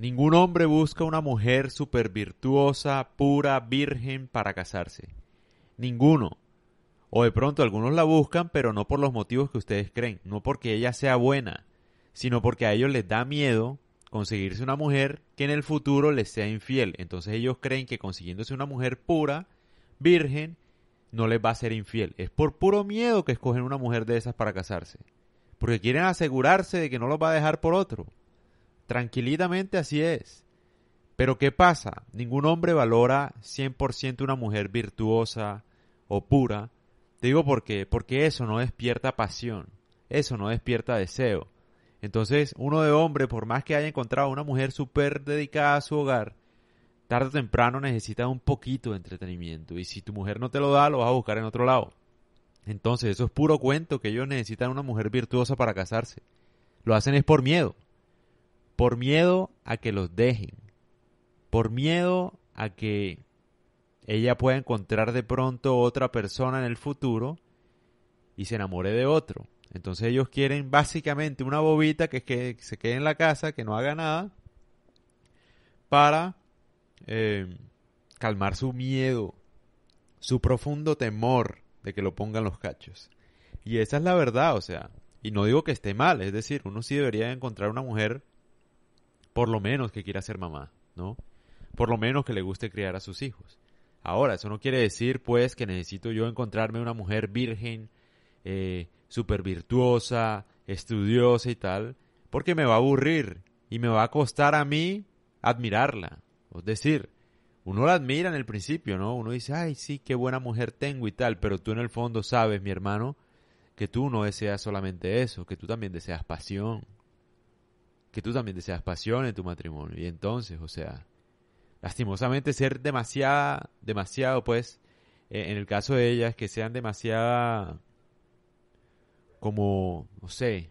Ningún hombre busca una mujer súper virtuosa, pura, virgen para casarse. Ninguno. O de pronto algunos la buscan, pero no por los motivos que ustedes creen, no porque ella sea buena, sino porque a ellos les da miedo conseguirse una mujer que en el futuro les sea infiel. Entonces ellos creen que consiguiéndose una mujer pura, virgen, no les va a ser infiel. Es por puro miedo que escogen una mujer de esas para casarse. Porque quieren asegurarse de que no los va a dejar por otro. Tranquilitamente así es. Pero ¿qué pasa? Ningún hombre valora 100% una mujer virtuosa o pura. Te digo por qué. Porque eso no despierta pasión. Eso no despierta deseo. Entonces, uno de hombre, por más que haya encontrado una mujer súper dedicada a su hogar, tarde o temprano necesita un poquito de entretenimiento. Y si tu mujer no te lo da, lo vas a buscar en otro lado. Entonces, eso es puro cuento que ellos necesitan una mujer virtuosa para casarse. Lo hacen es por miedo por miedo a que los dejen, por miedo a que ella pueda encontrar de pronto otra persona en el futuro y se enamore de otro. Entonces ellos quieren básicamente una bobita que, que se quede en la casa, que no haga nada, para eh, calmar su miedo, su profundo temor de que lo pongan los cachos. Y esa es la verdad, o sea, y no digo que esté mal, es decir, uno sí debería encontrar una mujer por lo menos que quiera ser mamá, ¿no? Por lo menos que le guste criar a sus hijos. Ahora, eso no quiere decir, pues, que necesito yo encontrarme una mujer virgen, eh, súper virtuosa, estudiosa y tal, porque me va a aburrir y me va a costar a mí admirarla. Es decir, uno la admira en el principio, ¿no? Uno dice, ay, sí, qué buena mujer tengo y tal, pero tú en el fondo sabes, mi hermano, que tú no deseas solamente eso, que tú también deseas pasión, que tú también deseas pasión en tu matrimonio. Y entonces, o sea, lastimosamente ser demasiado, demasiado, pues, eh, en el caso de ellas, que sean demasiada, como, no sé,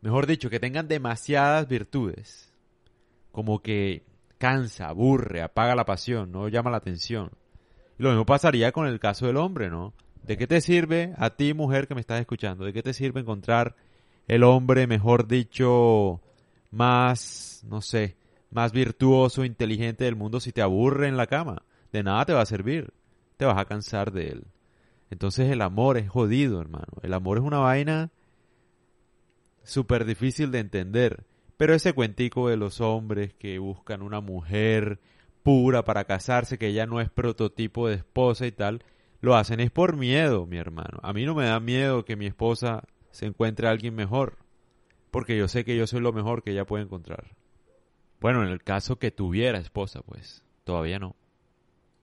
mejor dicho, que tengan demasiadas virtudes, como que cansa, aburre, apaga la pasión, no llama la atención. Lo mismo pasaría con el caso del hombre, ¿no? ¿De qué te sirve a ti, mujer que me estás escuchando? ¿De qué te sirve encontrar el hombre, mejor dicho, más, no sé, más virtuoso, inteligente del mundo si te aburre en la cama. De nada te va a servir. Te vas a cansar de él. Entonces el amor es jodido, hermano. El amor es una vaina súper difícil de entender. Pero ese cuentico de los hombres que buscan una mujer pura para casarse, que ya no es prototipo de esposa y tal, lo hacen es por miedo, mi hermano. A mí no me da miedo que mi esposa se encuentre alguien mejor, porque yo sé que yo soy lo mejor que ella puede encontrar. Bueno, en el caso que tuviera esposa, pues todavía no.